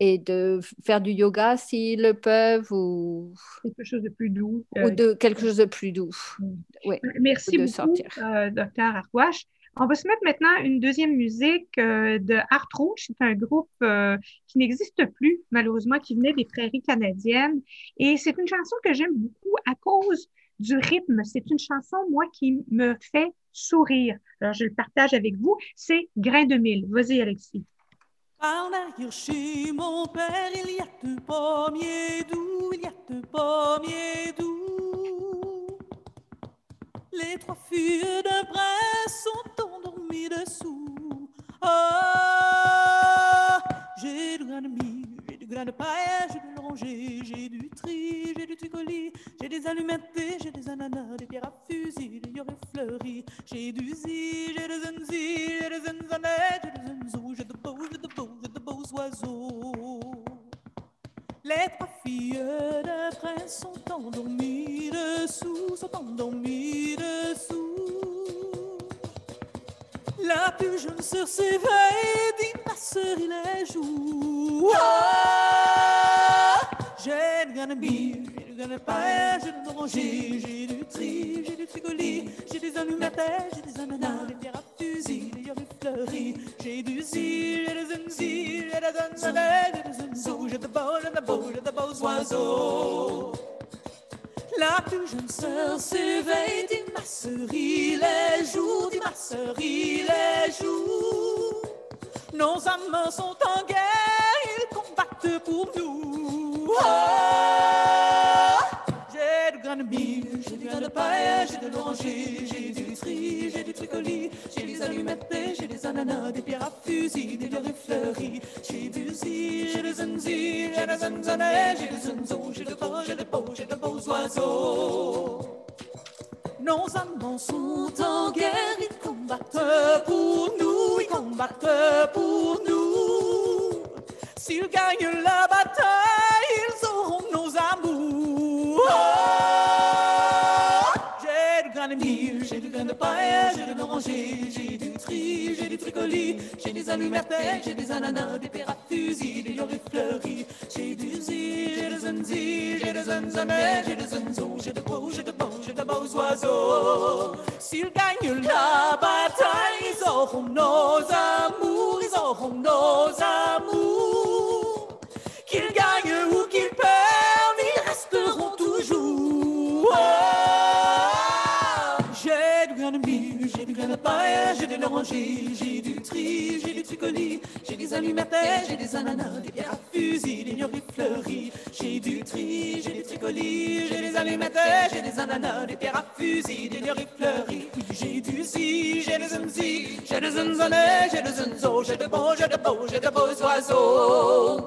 et de faire du yoga s'ils le peuvent ou, Quelque chose de plus doux. ou Euh, de quelque chose de plus doux. Mm. Oui. Merci de beaucoup, sortir. euh, docteur Arwash. On va se mettre maintenant une deuxième musique euh, de Art Rouge. C'est un groupe euh, qui n'existe plus, malheureusement, qui venait des prairies canadiennes. Et c'est une chanson que j'aime beaucoup à cause du rythme. C'est une chanson, moi, qui me fait sourire. Alors, je le partage avec vous. C'est Grain de mille. Vas-y, Alexis. Par derrière chez mon père, il y a deux pommiers doux, il y a deux pommiers doux. Les trois filles d'un prince sont endormies dessous. Ah, j'ai du grain de j'ai du grain de paille, j'ai du l'oranger, j'ai du tri, j'ai du tricoli, j'ai des allumettes, et j'ai des ananas, des pierres à fusil, des yorés fleuris, j'ai du zi, j'ai des zenzi, j'ai des zenzanettes, j'ai des zenzous, j'ai de beaux, j'ai de beaux, j'ai de beaux oiseaux. Les trois filles d'un prince sont endormies dessous, sont endormies dessous. La plus jeune sœur s'éveille, dit ma sœur, il est jour. Ah, j'ai du mie, j'ai du paille, j'ai de l'oranger, j'ai du tri, j'ai du tricoli, j'ai des allumettes, j'ai des ananas, des pierres à fusil, des yorés fleuris, j'ai du zi, j'ai des zenzi, j'ai des zenzanettes, j'ai des zenzous, j'ai de beaux, j'ai de beaux, j'ai de beaux oiseaux. La plus jeune sœur s'éveille, dit ma sœur, il est jour, dit ma sœur, il est jour. Nos amants sont en guerre, ils combattent pour nous. Ah, j'ai du grain de j'ai du grain de paille, j'ai de l'oranger, j'ai du tri, j'ai du tricoli, j'ai des allumettes, et j'ai des ananas, des pierres à fusil, des dorés fleuris, j'ai du zi, j'ai des zenzi, j'ai des zenzanettes, j'ai des zenzos, j'ai de beaux, j'ai de beaux, j'ai de oiseaux. Nos amants sont en guerre, ils combattent pour nous, ils combattent pour nous. S'ils gagnent la bataille, ils auront nos amours. J'ai du grain de mil, j'ai du grain de paille, j'ai de l'oranger, tri, j'ai des allumettes, j'ai des ananas, des pères à fusil, des lions fleuris, j'ai du zi, j'ai des zunzi, j'ai des zunzamets, j'ai des zunzos, j'ai de beaux, j'ai de beaux, j'ai de beaux oiseaux. S'ils gagnent la bataille, ils auront nos amours, ils auront nos amours. Qu'ils gagnent ou qu'ils perdent, ils resteront toujours. J'ai du grain de mil, j'ai du grain de paille, j'ai de l'oranger, j'ai j'ai des allumettes, j'ai des ananas, des pierres à fusil, des gnoris fleuris. J'ai du tri, j'ai du tricoli, j'ai des allumettes, j'ai des ananas, des pierres à fusil, des gnoris fleuris. J'ai du zi, j'ai des zunzi, j'ai des zunzanais, j'ai des zunzos, j'ai de beaux, j'ai de beaux, j'ai de beaux oiseaux.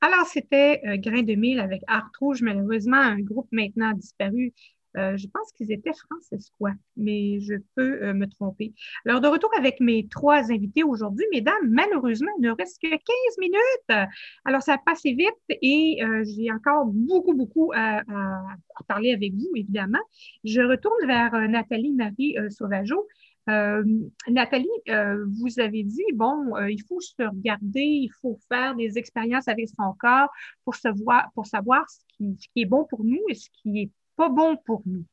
Alors, c'était euh, Grain de Mille avec Art Rouge, malheureusement, un groupe maintenant disparu. Euh, je pense qu'ils étaient francescois, mais je peux euh, me tromper. Alors, de retour avec mes trois invités aujourd'hui, mesdames, malheureusement, il ne reste que 15 minutes. Alors, ça passe vite et euh, j'ai encore beaucoup, beaucoup à, parler avec vous, évidemment. Je retourne vers Nathalie Marie Sauvageau. Nathalie, vous avez dit, bon, il faut se regarder, il faut faire des expériences avec son corps pour, se voir, pour savoir ce qui, est bon pour nous et ce qui n'est pas bon pour nous.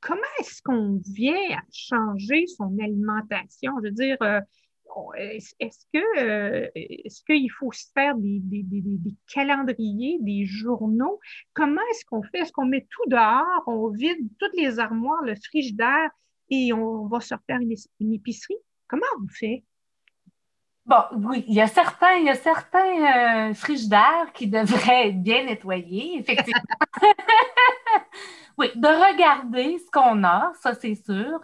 Comment est-ce qu'on vient à changer son alimentation? Je veux dire, euh, est-ce que euh, est-ce qu'il faut se faire des, des, des, des- des calendriers, des journaux? Comment est-ce qu'on fait? Est-ce qu'on met tout dehors, on vide toutes les armoires, le frigidaire et on va se refaire une, une épicerie? Comment on fait? Bon, oui, il y a certains, il y a certains euh, frigidaires qui devraient être bien nettoyés, effectivement. oui, de regarder ce qu'on a, ça c'est sûr.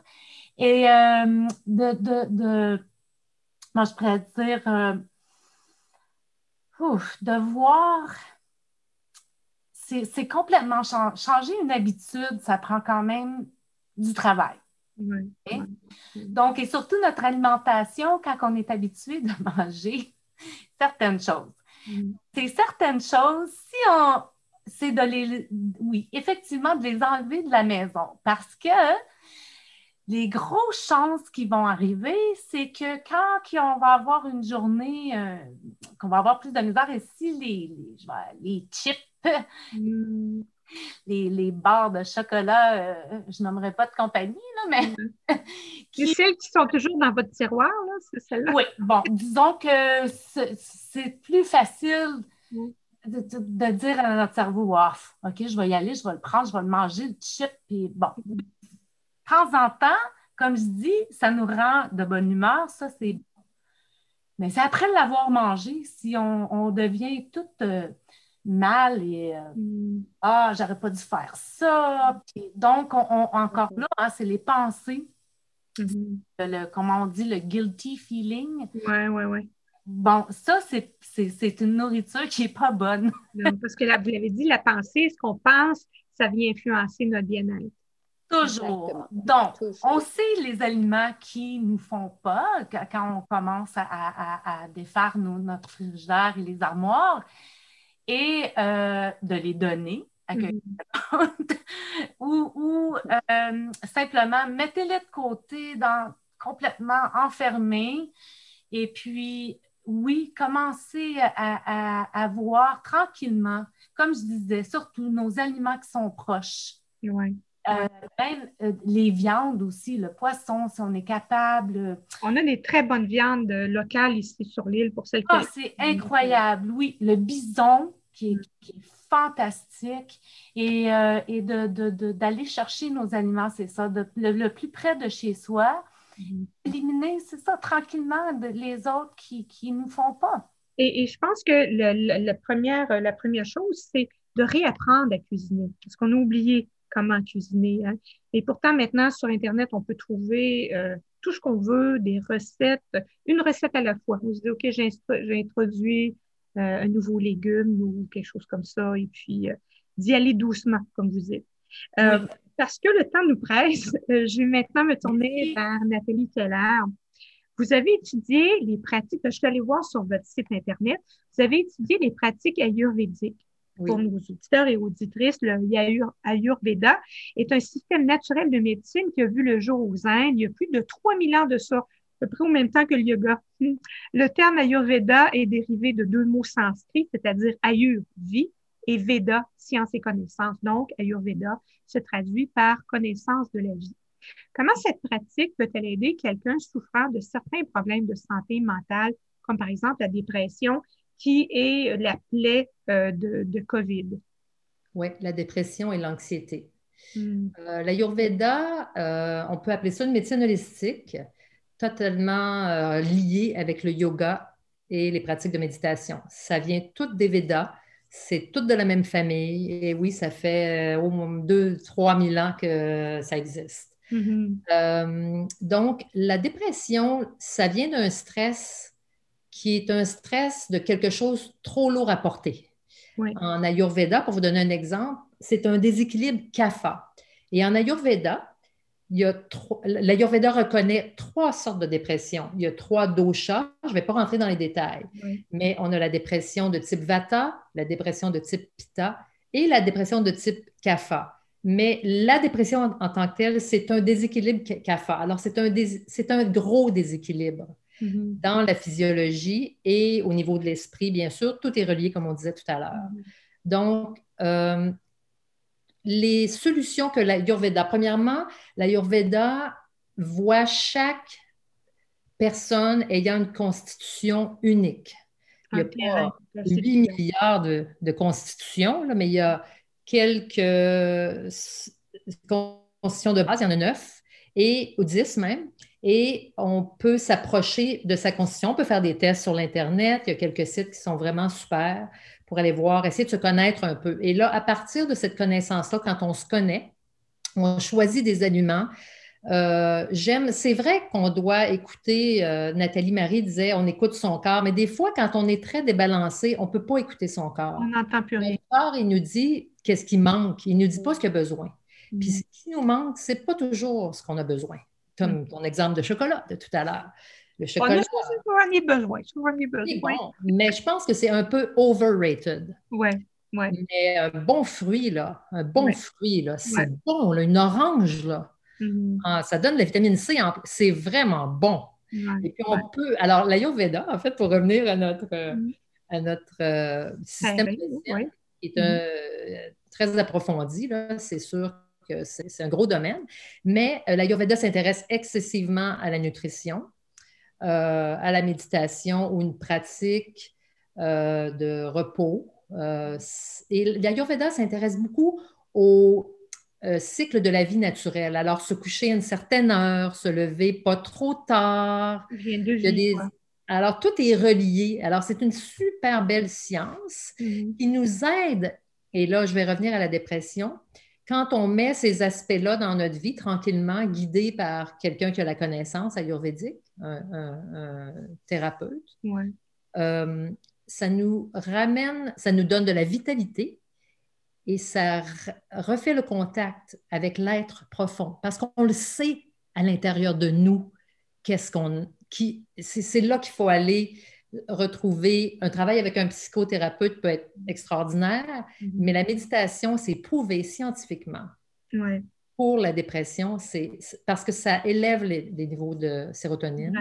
Et euh, de, de, de, moi je pourrais dire, euh, ouf, de voir, c'est complètement chan- changer une habitude, ça prend quand même du travail. Donc, et surtout notre alimentation, quand on est habitué de manger certaines choses. Mm. C'est certaines choses, si on, c'est de les, oui, effectivement, de les enlever de la maison parce que les grosses chances qui vont arriver, c'est que quand on va avoir une journée, euh, qu'on va avoir plus de misère, et si les, chips, Mm. les, les barres de chocolat, euh, je nommerai pas de compagnie, là, mais C'est qui- celles qui sont toujours dans votre tiroir, là, c'est celle-là? Oui, bon, disons que c'est plus facile Oui. De, dire à notre cerveau, Ah, OK, je vais y aller, je vais le prendre, je vais le manger, le chip, puis bon. De temps en temps, comme je dis, ça nous rend de bonne humeur, ça c'est bon. Mais c'est après l'avoir mangé, si on, on devient tout euh, mal et euh, Mm. Ah, j'aurais pas dû faire ça. Puis donc, on, on- encore là, hein, c'est les pensées, Mhm. le, comment on dit, le guilty feeling. Ouais, ouais, ouais. Bon, ça, c'est- c'est c'est une nourriture qui n'est pas bonne. Non, parce que là, vous l'avez dit, la pensée, ce qu'on pense, ça vient influencer notre bien-être. Toujours. Exactement. Donc, Toujours. on sait les aliments qui ne nous font pas quand on commence à, à- à défaire nos- notre frigidaire et les armoires et euh, de les donner à quelqu'un ou, ou, euh, simplement mettez-les de côté, dans, complètement enfermés et puis oui, commencez à, à- à voir tranquillement, comme je disais, surtout nos aliments qui sont proches. Ouais. Même euh, les viandes aussi, le poisson, si on est capable. euh, On a des très bonnes viandes euh, locales ici sur l'île pour celles qui. Ah, c'est incroyable, oui. Le bison qui est, qui est fantastique et, euh, et de, de- de- d'aller chercher nos aliments, c'est ça, le, le plus près de chez soi. Éliminer, c'est ça, tranquillement, de- les autres qui ne nous font pas. Et, et je pense que le- le- la, première, la première chose, c'est de réapprendre à cuisiner. Parce qu'on a oublié comment cuisiner. hein. Et pourtant, maintenant, sur Internet, on peut trouver euh, tout ce qu'on veut, des recettes, une recette à la fois. On se dit, OK, j'ai introduit euh, un nouveau légume ou quelque chose comme ça, et puis euh, d'y aller doucement, comme vous dites. Parce que le temps nous presse, euh, je vais maintenant me tourner vers Nathalie Keller. Vous avez étudié les pratiques, je suis allée voir sur votre site Internet, vous avez étudié les pratiques ayurvédiques. Oui. pour nos auditeurs et auditrices, le Ayurveda est un système naturel de médecine qui a vu le jour aux Indes il y a plus de 3000 ans de ça, à peu près au même temps que le yoga. Le terme Ayurveda est dérivé de deux mots sanscrits, c'est-à-dire Ayur, vie, et Veda, science et connaissance. Donc, Ayurveda se traduit par connaissance de la vie. Comment cette pratique peut-elle aider quelqu'un souffrant de certains problèmes de santé mentale, comme par exemple la dépression, qui est la plaie euh, de, de COVID? Oui, la dépression et l'anxiété. Euh, L'Ayurveda, euh, on peut appeler ça une médecine holistique, totalement liée avec le yoga et les pratiques de méditation. Ça vient toutes des Védas, c'est toutes de la même famille. Et oui, ça fait euh, au moins 2-3 000 ans que ça existe. Mhm. Euh, donc, la dépression, ça vient d'un stress qui est un stress de quelque chose trop lourd à porter. Oui. En Ayurveda, pour vous donner un exemple, c'est un déséquilibre kapha. Et en Ayurveda, il y a trois- l'Ayurveda reconnaît trois sortes de dépression. Il y a trois doshas. Je ne vais pas rentrer dans les détails, Oui. mais on a la dépression de type vata, la dépression de type pitta et la dépression de type kapha. Mais la dépression en, en tant que telle, c'est un déséquilibre ka- kapha. Alors, c'est un, dés- c'est un gros déséquilibre Mhm. dans la physiologie et au niveau de l'esprit, bien sûr. Tout est relié, comme on disait tout à l'heure. Donc, euh, les solutions que l'Ayurveda, premièrement, l'Ayurveda voit chaque personne ayant une constitution unique. Il n'y a pas classique. 8 milliards de, de constitutions, là, mais il y a quelques constitutions de base, il y en a neuf, et, ou 10 même. Et on peut s'approcher de sa constitution, on peut faire des tests sur l'Internet, il y a quelques sites qui sont vraiment super pour aller voir, essayer de se connaître un peu. Et là, à partir de cette connaissance-là, quand on se connaît, on choisit des aliments. Euh, J'aime, c'est vrai qu'on doit écouter, euh, Nathalie Marie disait, on écoute son corps, mais des fois, quand on est très débalancé, on ne peut pas écouter son corps. On n'entend plus rien. Notre corps, il nous dit qu'est-ce qui manque, il ne nous dit pas ce qu'il a besoin. Puis ce qui nous manque, ce n'est pas toujours ce qu'on a besoin. Comme ton exemple de chocolat de tout à l'heure. Le On chocolat, a souvent des besoins. Souvent besoins. bon, mais je pense que c'est un peu overrated. Ouais, ouais. Mais un bon fruit, là, un bon Ouais. fruit, là, c'est Ouais. bon, là, une orange, là. Mhm. Ah, ça donne de la vitamine C, c'est vraiment bon. Et puis on peut, alors l'Ayurveda, en fait, pour revenir à notre, euh, Mhm. à notre euh, système qui est un- très approfondi, là, c'est sûr que c'est un gros domaine, mais euh, l'Ayurveda s'intéresse excessivement à la nutrition, euh, à la méditation ou une pratique euh, de repos. Euh, et l'Ayurveda s'intéresse beaucoup au cycle de la vie naturelle. Alors, se coucher à une certaine heure, se lever pas trop tard. Il y a des-. Alors, tout est relié. Alors, c'est une super belle science Mhm. qui nous aide, et là, je vais revenir à la dépression, quand on met ces aspects-là dans notre vie, tranquillement, guidé par quelqu'un qui a la connaissance ayurvédique, un, un- un thérapeute, Ouais. euh, ça nous ramène, ça nous donne de la vitalité et ça re- refait le contact avec l'être profond parce qu'on le sait à l'intérieur de nous, qu'est-ce qu'on. Qui, c'est, là qu'il faut aller retrouver. Un travail avec un psychothérapeute peut être extraordinaire, Mhm. mais la méditation, c'est prouvé scientifiquement Ouais. Pour la dépression, c'est, parce que ça élève les, les niveaux de sérotonine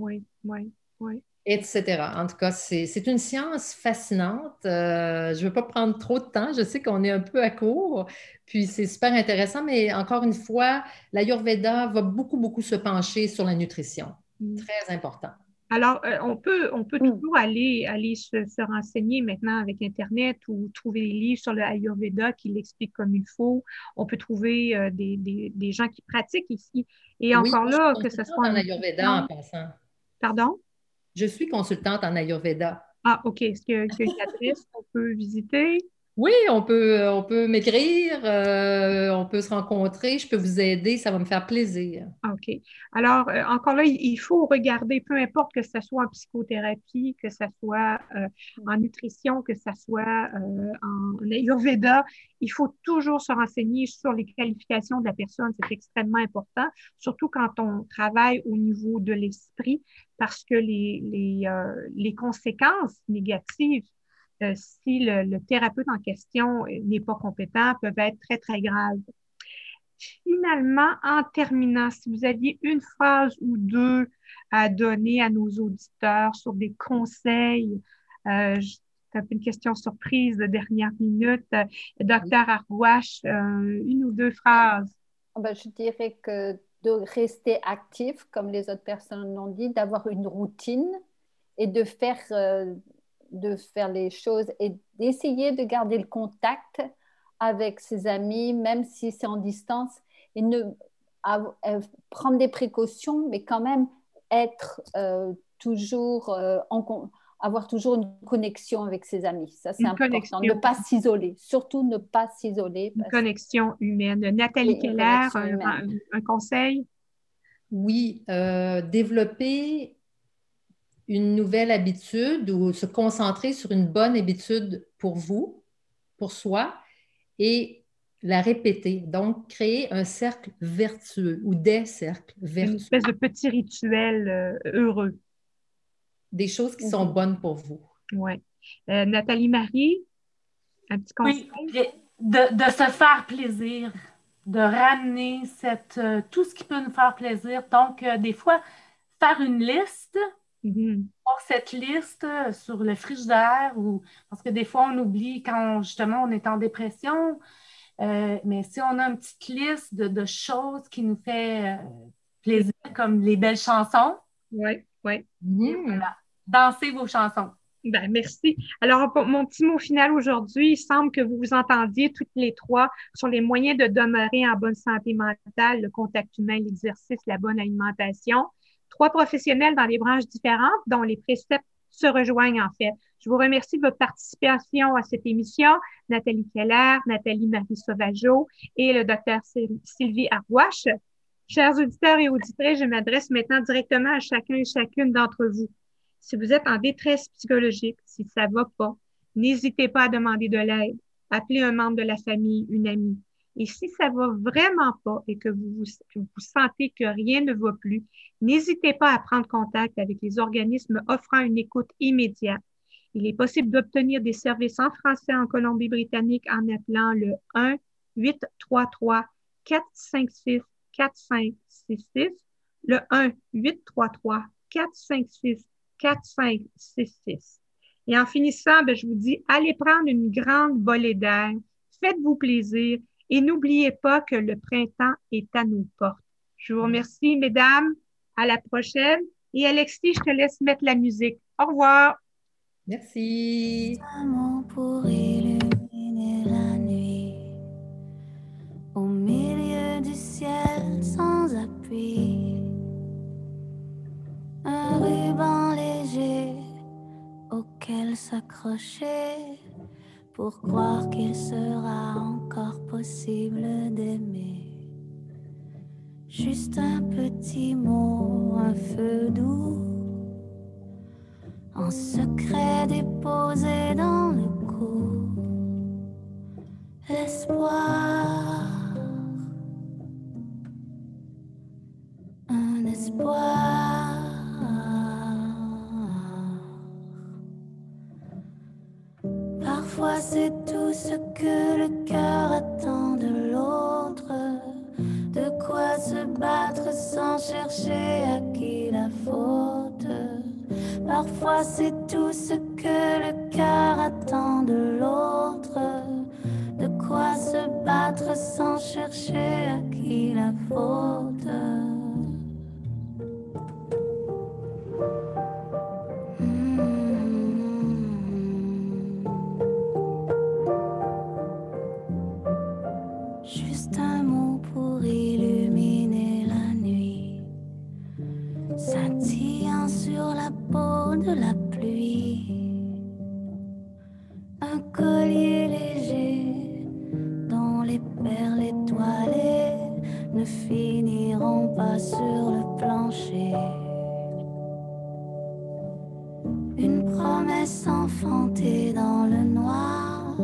oui. Ouais. Ouais. etc. En tout cas, c'est une science fascinante. Euh, je ne veux pas prendre trop de temps. Je sais qu'on est un peu à court, puis c'est super intéressant, mais encore une fois, l'Ayurveda va beaucoup, beaucoup se pencher sur la nutrition. Mhm. Très important. Alors, euh, on peut, on peut toujours aller, aller se, se renseigner maintenant avec Internet ou trouver des livres sur le Ayurveda qui l'expliquent comme il faut. On peut trouver euh, des, des, des gens qui pratiquent ici. Et encore là, que ce soit en Ayurveda en passant. Pardon? Je suis consultante en Ayurveda. Ah, OK. Est-ce qu'il y a qu'il y a une adresse qu'on peut visiter? Oui, on peut, on peut m'écrire, euh, on peut se rencontrer, je peux vous aider, ça va me faire plaisir. OK. Alors, euh, encore là, il faut regarder, peu importe que ce soit en psychothérapie, que ce soit euh, en nutrition, que ce soit euh, en Ayurveda, il faut toujours se renseigner sur les qualifications de la personne. C'est extrêmement important, surtout quand on travaille au niveau de l'esprit, parce que euh, les conséquences négatives euh, si le, thérapeute en question n'est pas compétent, peuvent être très, très graves. Finalement, en terminant, si vous aviez une phrase ou deux à donner à nos auditeurs sur des conseils, euh, c'est une question surprise de dernière minute. Docteur Arwash, euh, une ou deux phrases. Ah ben, je dirais que de rester actif, comme les autres personnes l'ont dit, d'avoir une routine et de faire, euh, de faire les choses et d'essayer de garder le contact avec ses amis, même si c'est en distance, et ne euh, prendre des précautions, mais quand même être euh, toujours euh, en avoir toujours une connexion avec ses amis. Ça, c'est important. Ne pas s'isoler. Surtout ne pas s'isoler. Une connexion humaine. Nathalie Keller, un, un, conseil? Oui, développer une nouvelle habitude ou se concentrer sur une bonne habitude pour vous, pour soi, et la répéter. Donc, créer un cercle vertueux ou des cercles vertueux. Une espèce de petit rituel euh, heureux. Des choses qui sont bonnes pour vous. Oui. Euh, Nathalie Marie, un petit conseil? Oui, de, se faire plaisir, de ramener cette, euh, tout ce qui peut nous faire plaisir. Donc, des fois, faire une liste Mm cette liste sur le frigidaire ou parce que des fois on oublie quand justement on est en dépression. Euh, mais si on a une petite liste de, choses qui nous fait euh, plaisir, comme les belles chansons. Oui, oui. Mm. Dansez vos chansons. Ben, merci. Alors, mon petit mot final aujourd'hui, il semble que vous vous entendiez toutes les trois sur les moyens de demeurer en bonne santé mentale, le contact humain, l'exercice, la bonne alimentation trois professionnels dans des branches différentes dont les préceptes se rejoignent en fait. Je vous remercie de votre participation à cette émission, Nathalie Keller, Nathalie Marie Sauvageau et le docteur Sylvie Arwache. Chers auditeurs et auditrices, je m'adresse maintenant directement à chacun et chacune d'entre vous. Si vous êtes en détresse psychologique, si ça va pas, n'hésitez pas à demander de l'aide. Appelez un membre de la famille, une amie. Et si ça va vraiment pas et que vous, vous sentez que rien ne va plus, n'hésitez pas à prendre contact avec les organismes offrant une écoute immédiate. Il est possible d'obtenir des services en français en Colombie-Britannique en appelant le 1 833 456 4566 le 1 833 456 4566. Et en finissant, ben, je vous dis, allez prendre une grande bolée d'air, faites-vous plaisir et n'oubliez pas que le printemps est à nos portes. Je vous remercie, mesdames. À la prochaine. Et Alexis, je te laisse mettre la musique. Au revoir. Merci. pour illuminer la nuit, au milieu du ciel sans appui, un ruban léger auquel s'accrocher pour croire qu'il sera encore possible d'aimer. Juste un petit mot, un feu doux, en secret déposé dans le cou. L'espoir, c'est tout ce que le cœur attend de l'autre. De quoi se battre sans chercher à qui la faute. Parfois c'est tout ce que le cœur attend de l'autre. De quoi se battre sans chercher à qui la faute. Sur le plancher. Une promesse enfantée dans le noir,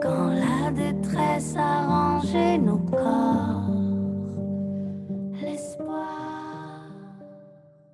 quand la détresse a rangé nos corps.